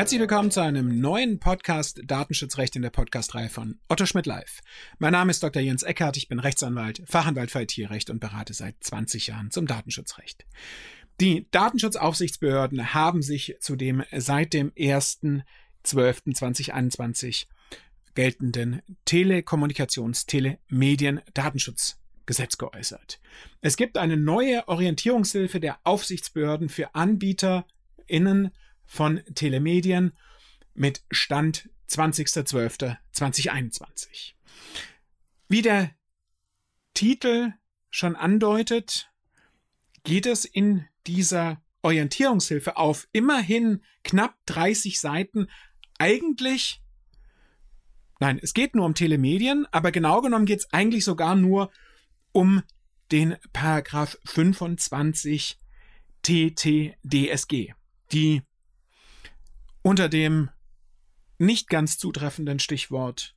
Herzlich willkommen zu einem neuen Podcast Datenschutzrecht in der Podcastreihe von Otto Schmidt Live. Mein Name ist Dr. Jens Eckhardt, ich bin Rechtsanwalt, Fachanwalt für IT-Recht und berate seit 20 Jahren zum Datenschutzrecht. Die Datenschutzaufsichtsbehörden haben sich zu dem seit dem 1.12.2021 geltenden Telekommunikations-, Telemedien-, Datenschutzgesetz geäußert. Es gibt eine neue Orientierungshilfe der Aufsichtsbehörden für AnbieterInnen von Telemedien mit Stand 20.12.2021. Wie der Titel schon andeutet, geht es in dieser Orientierungshilfe auf immerhin knapp 30 Seiten eigentlich Nein, es geht nur um Telemedien, aber genau genommen geht es eigentlich sogar nur um den Paragraph 25 TTDSG, die unter dem nicht ganz zutreffenden Stichwort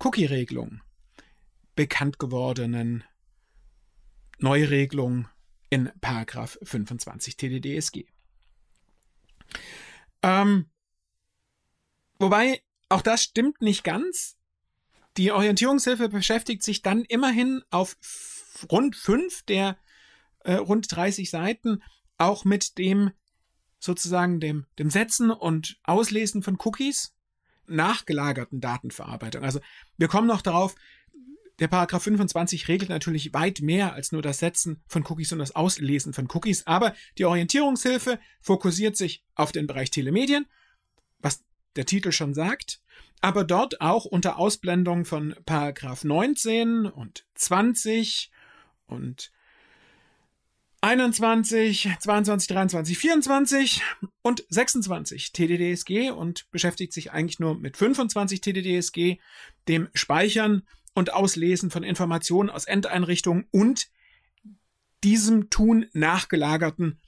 Cookie-Regelung bekannt gewordenen Neuregelung in Paragraph 25 TDDSG. Ähm, wobei auch das stimmt nicht ganz. Die Orientierungshilfe beschäftigt sich dann immerhin auf rund fünf der äh, rund 30 Seiten auch mit dem sozusagen dem, dem Setzen und Auslesen von Cookies nachgelagerten Datenverarbeitung. Also wir kommen noch darauf, der Paragraph 25 regelt natürlich weit mehr als nur das Setzen von Cookies und das Auslesen von Cookies, aber die Orientierungshilfe fokussiert sich auf den Bereich Telemedien, was der Titel schon sagt, aber dort auch unter Ausblendung von Paragraph 19 und 20 und 21, 22, 23, 24 und 26 TDDSG und beschäftigt sich eigentlich nur mit 25 TDDSG, dem Speichern und Auslesen von Informationen aus Endeinrichtungen und diesem Tun nachgelagerten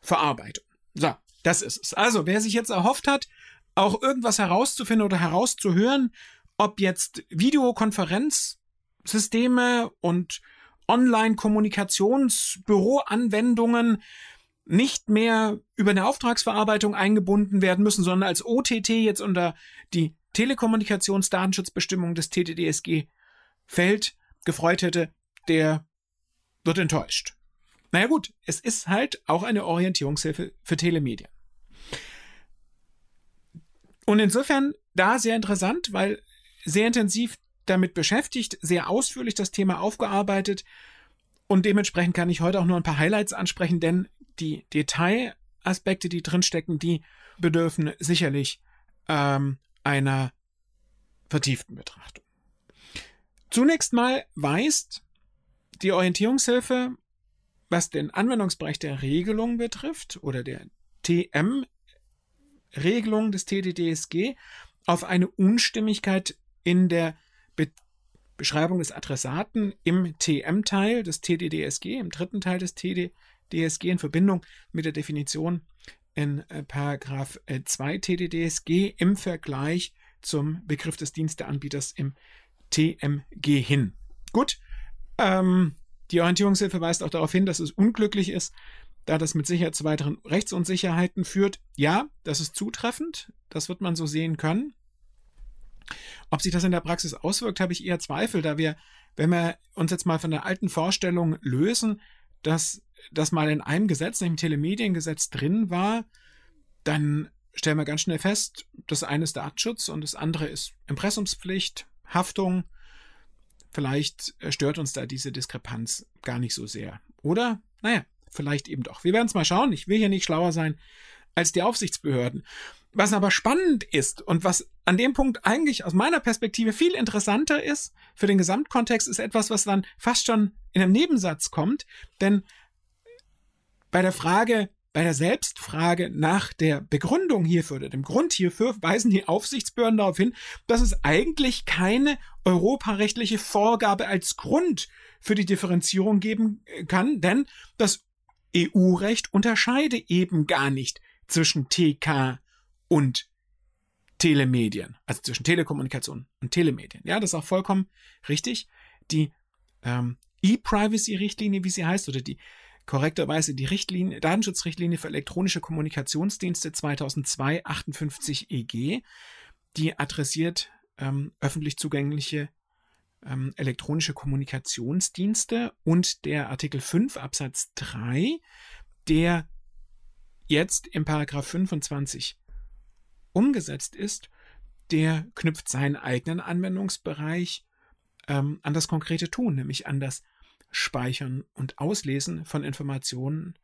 Verarbeitung. So, das ist es. Also, wer sich jetzt erhofft hat, auch irgendwas herauszufinden oder herauszuhören, ob jetzt Videokonferenzsysteme und Online-Kommunikationsbüro-Anwendungen nicht mehr über eine Auftragsverarbeitung eingebunden werden müssen, sondern als OTT jetzt unter die Telekommunikationsdatenschutzbestimmung des TTDSG fällt, gefreut hätte, der wird enttäuscht. Naja gut, es ist halt auch eine Orientierungshilfe für Telemedien. Und insofern da sehr interessant, weil sehr intensiv damit beschäftigt, sehr ausführlich das Thema aufgearbeitet und dementsprechend kann ich heute auch nur ein paar Highlights ansprechen, denn die Detailaspekte, die drinstecken, die bedürfen sicherlich ähm, einer vertieften Betrachtung. Zunächst mal weist die Orientierungshilfe, was den Anwendungsbereich der Regelung betrifft oder der TM-Regelung des TDDSG, auf eine Unstimmigkeit in der Be Beschreibung des Adressaten im TM-Teil des TDDSG, im dritten Teil des TDDSG in Verbindung mit der Definition in äh, Paragraph 2 äh, TDDSG im Vergleich zum Begriff des Diensteanbieters im TMG hin. Gut, ähm, die Orientierungshilfe weist auch darauf hin, dass es unglücklich ist, da das mit Sicherheit zu weiteren Rechtsunsicherheiten führt. Ja, das ist zutreffend, das wird man so sehen können. Ob sich das in der Praxis auswirkt, habe ich eher Zweifel, da wir, wenn wir uns jetzt mal von der alten Vorstellung lösen, dass das mal in einem Gesetz, nämlich im Telemediengesetz drin war, dann stellen wir ganz schnell fest, das eine ist Datenschutz und das andere ist Impressumspflicht, Haftung. Vielleicht stört uns da diese Diskrepanz gar nicht so sehr. Oder? Naja, vielleicht eben doch. Wir werden es mal schauen. Ich will hier nicht schlauer sein als die Aufsichtsbehörden. Was aber spannend ist und was an dem Punkt eigentlich aus meiner Perspektive viel interessanter ist für den Gesamtkontext, ist etwas, was dann fast schon in einem Nebensatz kommt. Denn bei der Frage, bei der Selbstfrage nach der Begründung hierfür oder dem Grund hierfür weisen die Aufsichtsbehörden darauf hin, dass es eigentlich keine europarechtliche Vorgabe als Grund für die Differenzierung geben kann, denn das EU-Recht unterscheide eben gar nicht zwischen TK und Telemedien, also zwischen Telekommunikation und Telemedien. Ja, das ist auch vollkommen richtig. Die ähm, E-Privacy-Richtlinie, wie sie heißt, oder die korrekterweise die Richtlinie, Datenschutzrichtlinie für elektronische Kommunikationsdienste 2002-58 EG, die adressiert ähm, öffentlich zugängliche ähm, elektronische Kommunikationsdienste und der Artikel 5 Absatz 3, der jetzt im Paragraph 25 umgesetzt ist, der knüpft seinen eigenen Anwendungsbereich ähm, an das konkrete Tun, nämlich an das Speichern und Auslesen von Informationen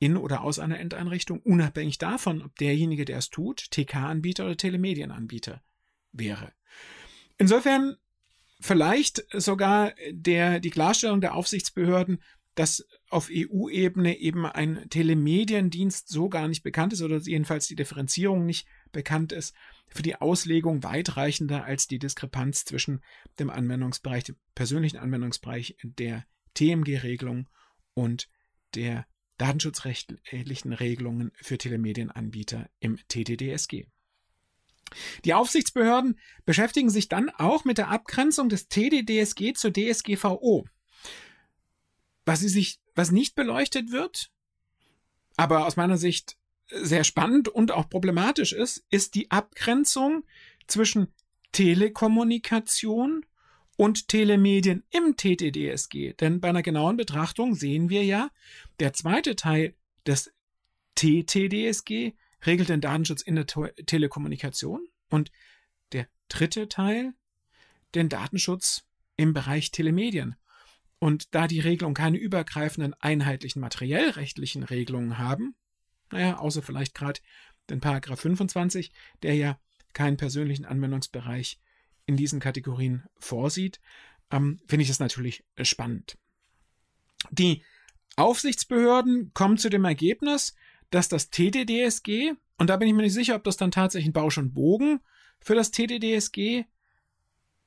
in oder aus einer Endeinrichtung, unabhängig davon, ob derjenige, der es tut, TK-Anbieter oder Telemedienanbieter wäre. Insofern vielleicht sogar der, die Klarstellung der Aufsichtsbehörden, dass auf EU-Ebene eben ein Telemediendienst so gar nicht bekannt ist oder jedenfalls die Differenzierung nicht bekannt ist, für die Auslegung weitreichender als die Diskrepanz zwischen dem Anwendungsbereich, dem persönlichen Anwendungsbereich der TMG-Regelung und der datenschutzrechtlichen Regelungen für Telemedienanbieter im TTDSG. Die Aufsichtsbehörden beschäftigen sich dann auch mit der Abgrenzung des TDDSG zur DSGVO. Was, sich, was nicht beleuchtet wird, aber aus meiner Sicht sehr spannend und auch problematisch ist, ist die Abgrenzung zwischen Telekommunikation und Telemedien im TTDSG. Denn bei einer genauen Betrachtung sehen wir ja, der zweite Teil des TTDSG regelt den Datenschutz in der Telekommunikation und der dritte Teil den Datenschutz im Bereich Telemedien. Und da die Regelungen keine übergreifenden einheitlichen materiellrechtlichen Regelungen haben, naja, außer vielleicht gerade den Paragraph 25, der ja keinen persönlichen Anwendungsbereich in diesen Kategorien vorsieht, ähm, finde ich das natürlich spannend. Die Aufsichtsbehörden kommen zu dem Ergebnis, dass das TDDSG, und da bin ich mir nicht sicher, ob das dann tatsächlich in Bausch und Bogen für das TDDSG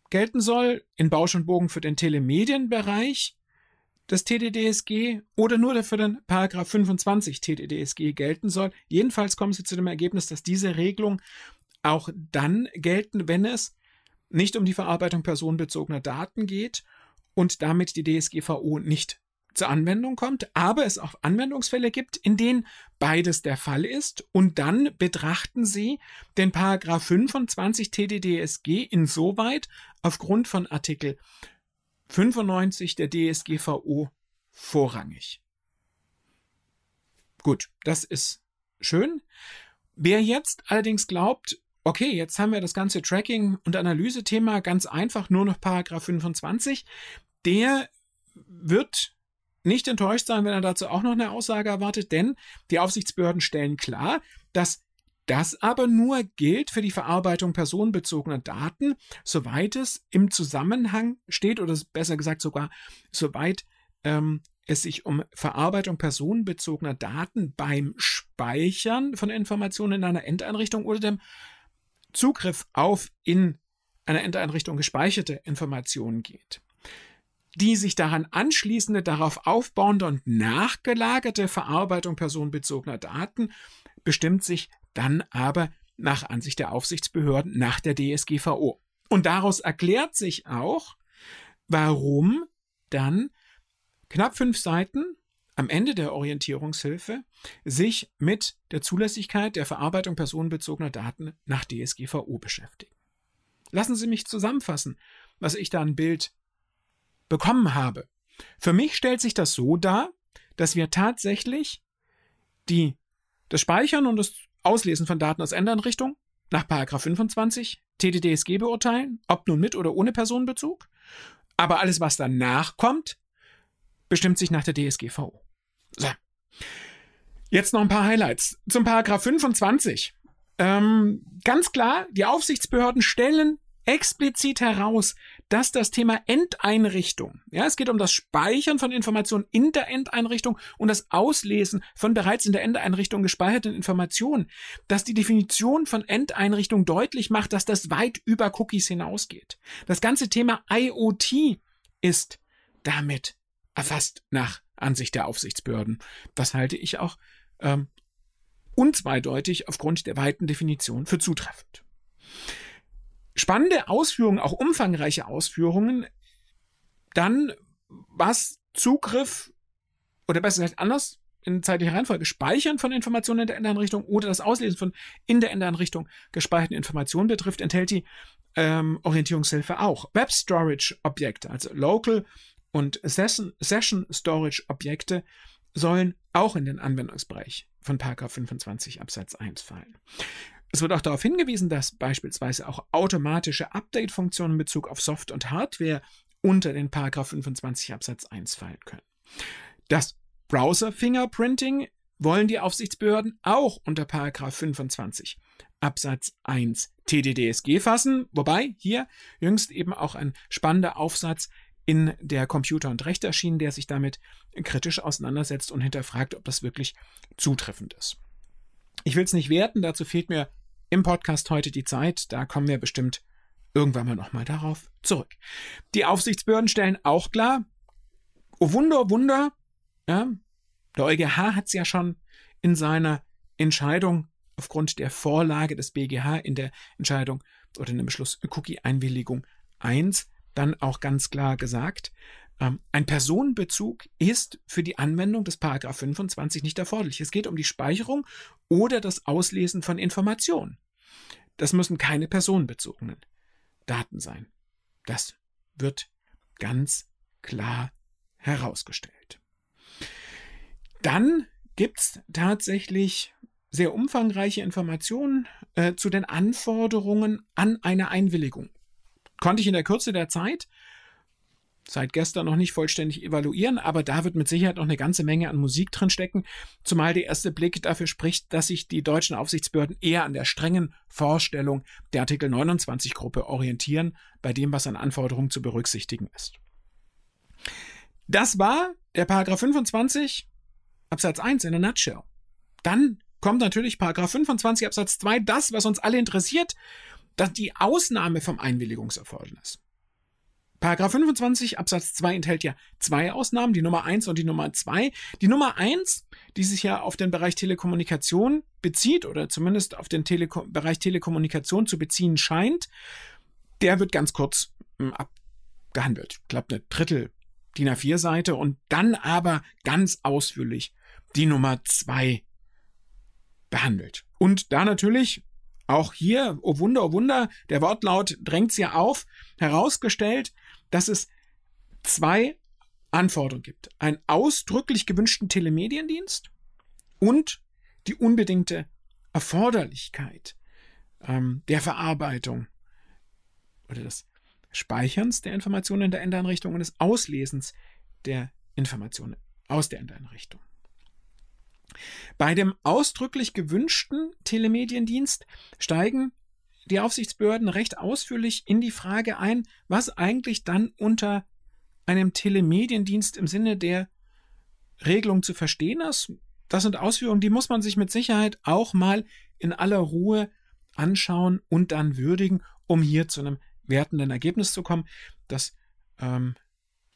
gelten soll, in Bausch und Bogen für den Telemedienbereich des TDDSG oder nur für den Paragraph 25 TDDSG gelten soll. Jedenfalls kommen sie zu dem Ergebnis, dass diese Regelung auch dann gelten, wenn es nicht um die Verarbeitung personenbezogener Daten geht und damit die DSGVO nicht zur Anwendung kommt, aber es auch Anwendungsfälle gibt, in denen beides der Fall ist und dann betrachten Sie den Paragraph 25 TDDSG insoweit aufgrund von Artikel 95 der DSGVO vorrangig. Gut, das ist schön. Wer jetzt allerdings glaubt, okay, jetzt haben wir das ganze Tracking- und Analysethema ganz einfach nur noch Paragraph 25, der wird nicht enttäuscht sein, wenn er dazu auch noch eine Aussage erwartet, denn die Aufsichtsbehörden stellen klar, dass das aber nur gilt für die Verarbeitung personenbezogener Daten, soweit es im Zusammenhang steht oder besser gesagt sogar soweit ähm, es sich um Verarbeitung personenbezogener Daten beim Speichern von Informationen in einer Endeinrichtung oder dem Zugriff auf in einer Endeinrichtung gespeicherte Informationen geht. Die sich daran anschließende, darauf aufbauende und nachgelagerte Verarbeitung personenbezogener Daten bestimmt sich dann aber nach Ansicht der Aufsichtsbehörden nach der DSGVO. Und daraus erklärt sich auch, warum dann knapp fünf Seiten am Ende der Orientierungshilfe sich mit der Zulässigkeit der Verarbeitung personenbezogener Daten nach DSGVO beschäftigen. Lassen Sie mich zusammenfassen, was ich da ein Bild bekommen habe. Für mich stellt sich das so dar, dass wir tatsächlich die, das Speichern und das Auslesen von Daten aus Endeinrichtungen nach 25 TDDSG beurteilen, ob nun mit oder ohne Personenbezug. Aber alles, was danach kommt, bestimmt sich nach der DSGVO. So. Jetzt noch ein paar Highlights. Zum Paragraph 25. Ähm, ganz klar, die Aufsichtsbehörden stellen explizit heraus, dass das Thema Endeinrichtung, ja, es geht um das Speichern von Informationen in der Endeinrichtung und das Auslesen von bereits in der Endeinrichtung gespeicherten Informationen, dass die Definition von Endeinrichtung deutlich macht, dass das weit über Cookies hinausgeht. Das ganze Thema IoT ist damit erfasst nach Ansicht der Aufsichtsbehörden. Das halte ich auch ähm, unzweideutig aufgrund der weiten Definition für zutreffend. Spannende Ausführungen, auch umfangreiche Ausführungen, dann was Zugriff oder besser gesagt anders in zeitlicher Reihenfolge Speichern von Informationen in der Endeinrichtung oder das Auslesen von in der Endeinrichtung gespeicherten Informationen betrifft, enthält die ähm, Orientierungshilfe auch. Web Storage Objekte, also Local und Session, Session Storage Objekte sollen auch in den Anwendungsbereich von 25 Absatz 1 fallen. Es wird auch darauf hingewiesen, dass beispielsweise auch automatische Update-Funktionen in Bezug auf Soft- und Hardware unter den 25 Absatz 1 fallen können. Das Browser-Fingerprinting wollen die Aufsichtsbehörden auch unter 25 Absatz 1 TDDSG fassen, wobei hier jüngst eben auch ein spannender Aufsatz in der Computer und Recht erschienen, der sich damit kritisch auseinandersetzt und hinterfragt, ob das wirklich zutreffend ist. Ich will es nicht werten, dazu fehlt mir im Podcast heute die Zeit, da kommen wir bestimmt irgendwann mal nochmal darauf zurück. Die Aufsichtsbehörden stellen auch klar, oh Wunder, oh Wunder, ja, der EuGH hat es ja schon in seiner Entscheidung aufgrund der Vorlage des BGH in der Entscheidung oder in dem Beschluss Cookie-Einwilligung 1 dann auch ganz klar gesagt, ähm, ein Personenbezug ist für die Anwendung des Paragraph 25 nicht erforderlich. Es geht um die Speicherung oder das Auslesen von Informationen. Das müssen keine personenbezogenen Daten sein. Das wird ganz klar herausgestellt. Dann gibt es tatsächlich sehr umfangreiche Informationen äh, zu den Anforderungen an eine Einwilligung konnte ich in der Kürze der Zeit seit gestern noch nicht vollständig evaluieren, aber da wird mit Sicherheit noch eine ganze Menge an Musik drin stecken, zumal der erste Blick dafür spricht, dass sich die deutschen Aufsichtsbehörden eher an der strengen Vorstellung der Artikel 29 Gruppe orientieren, bei dem, was an Anforderungen zu berücksichtigen ist. Das war der Paragraph 25 Absatz 1 in a nutshell. Dann kommt natürlich Paragraph 25 Absatz 2, das, was uns alle interessiert, dass die Ausnahme vom Einwilligungserfordernis. Paragraph 25 Absatz 2 enthält ja zwei Ausnahmen, die Nummer 1 und die Nummer 2. Die Nummer 1, die sich ja auf den Bereich Telekommunikation bezieht oder zumindest auf den Teleko Bereich Telekommunikation zu beziehen scheint, der wird ganz kurz hm, abgehandelt. Ich glaube, eine Drittel DIN A4 Seite und dann aber ganz ausführlich die Nummer 2 behandelt. Und da natürlich auch hier, oh Wunder, oh Wunder, der Wortlaut drängt es ja auf, herausgestellt, dass es zwei Anforderungen gibt. Einen ausdrücklich gewünschten Telemediendienst und die unbedingte Erforderlichkeit ähm, der Verarbeitung oder des Speicherns der Informationen in der Endeinrichtung und des Auslesens der Informationen aus der Endeinrichtung. Bei dem ausdrücklich gewünschten Telemediendienst steigen die Aufsichtsbehörden recht ausführlich in die Frage ein, was eigentlich dann unter einem Telemediendienst im Sinne der Regelung zu verstehen ist. Das sind Ausführungen, die muss man sich mit Sicherheit auch mal in aller Ruhe anschauen und dann würdigen, um hier zu einem wertenden Ergebnis zu kommen. Das ähm,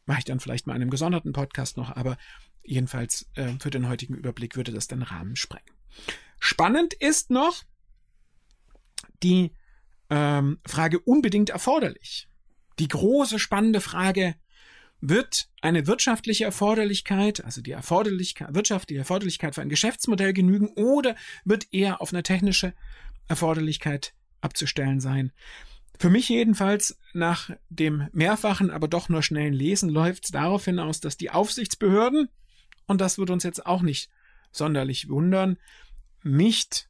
mache ich dann vielleicht mal in einem gesonderten Podcast noch, aber Jedenfalls äh, für den heutigen Überblick würde das den Rahmen sprengen. Spannend ist noch die ähm, Frage unbedingt erforderlich. Die große spannende Frage, wird eine wirtschaftliche Erforderlichkeit, also die Erforderlichkeit, wirtschaftliche Erforderlichkeit für ein Geschäftsmodell genügen oder wird eher auf eine technische Erforderlichkeit abzustellen sein? Für mich jedenfalls nach dem mehrfachen, aber doch nur schnellen Lesen läuft es darauf hinaus, dass die Aufsichtsbehörden, und das wird uns jetzt auch nicht sonderlich wundern, nicht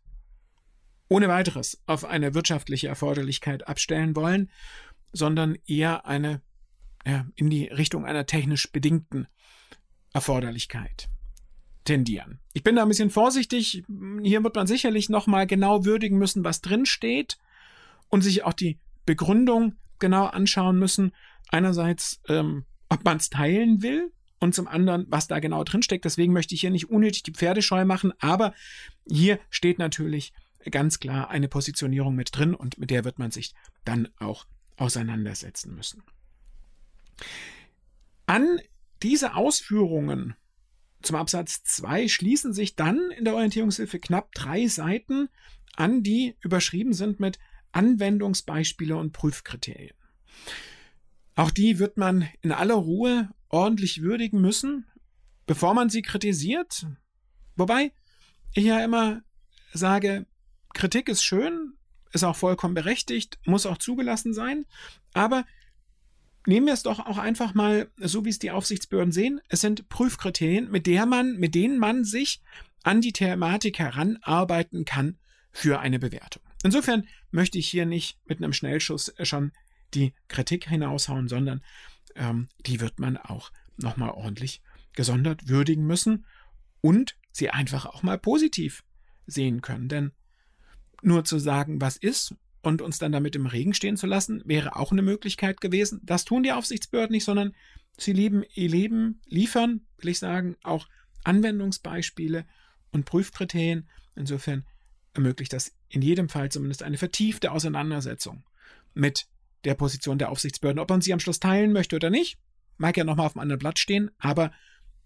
ohne weiteres auf eine wirtschaftliche Erforderlichkeit abstellen wollen, sondern eher eine ja, in die Richtung einer technisch bedingten Erforderlichkeit tendieren. Ich bin da ein bisschen vorsichtig. Hier wird man sicherlich nochmal genau würdigen müssen, was drin steht und sich auch die Begründung genau anschauen müssen. Einerseits, ähm, ob man es teilen will und zum anderen, was da genau drinsteckt. Deswegen möchte ich hier nicht unnötig die Pferdescheu machen, aber hier steht natürlich ganz klar eine Positionierung mit drin und mit der wird man sich dann auch auseinandersetzen müssen. An diese Ausführungen zum Absatz 2 schließen sich dann in der Orientierungshilfe knapp drei Seiten an, die überschrieben sind mit Anwendungsbeispiele und Prüfkriterien. Auch die wird man in aller Ruhe ordentlich würdigen müssen, bevor man sie kritisiert. Wobei ich ja immer sage, Kritik ist schön, ist auch vollkommen berechtigt, muss auch zugelassen sein, aber nehmen wir es doch auch einfach mal so, wie es die Aufsichtsbehörden sehen. Es sind Prüfkriterien, mit der man, mit denen man sich an die Thematik heranarbeiten kann für eine Bewertung. Insofern möchte ich hier nicht mit einem Schnellschuss schon die Kritik hinaushauen, sondern ähm, die wird man auch nochmal ordentlich gesondert würdigen müssen und sie einfach auch mal positiv sehen können. Denn nur zu sagen, was ist und uns dann damit im Regen stehen zu lassen, wäre auch eine Möglichkeit gewesen. Das tun die Aufsichtsbehörden nicht, sondern sie lieben ihr Leben, liefern, will ich sagen, auch Anwendungsbeispiele und Prüfkriterien. Insofern ermöglicht das in jedem Fall zumindest eine vertiefte Auseinandersetzung mit der Position der Aufsichtsbehörden. Ob man sie am Schluss teilen möchte oder nicht, mag ja nochmal auf einem anderen Blatt stehen, aber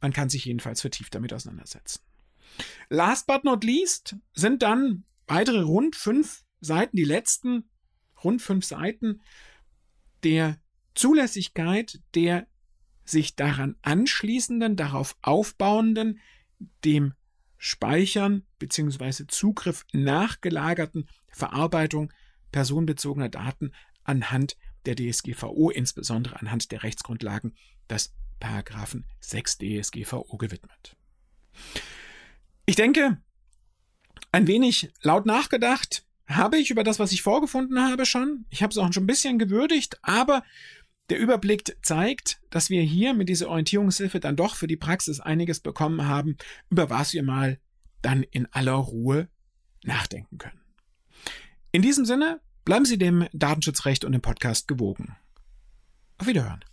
man kann sich jedenfalls vertieft damit auseinandersetzen. Last but not least sind dann weitere rund fünf Seiten, die letzten rund fünf Seiten der Zulässigkeit der sich daran anschließenden, darauf aufbauenden, dem Speichern bzw. Zugriff nachgelagerten Verarbeitung personenbezogener Daten anhand der DSGVO, insbesondere anhand der Rechtsgrundlagen des Paragraphen 6 DSGVO gewidmet. Ich denke, ein wenig laut nachgedacht habe ich über das, was ich vorgefunden habe, schon. Ich habe es auch schon ein bisschen gewürdigt, aber der Überblick zeigt, dass wir hier mit dieser Orientierungshilfe dann doch für die Praxis einiges bekommen haben, über was wir mal dann in aller Ruhe nachdenken können. In diesem Sinne, bleiben Sie dem Datenschutzrecht und dem Podcast gewogen. Auf Wiederhören.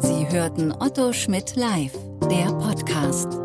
Sie hörten Otto Schmidt live, der Podcast.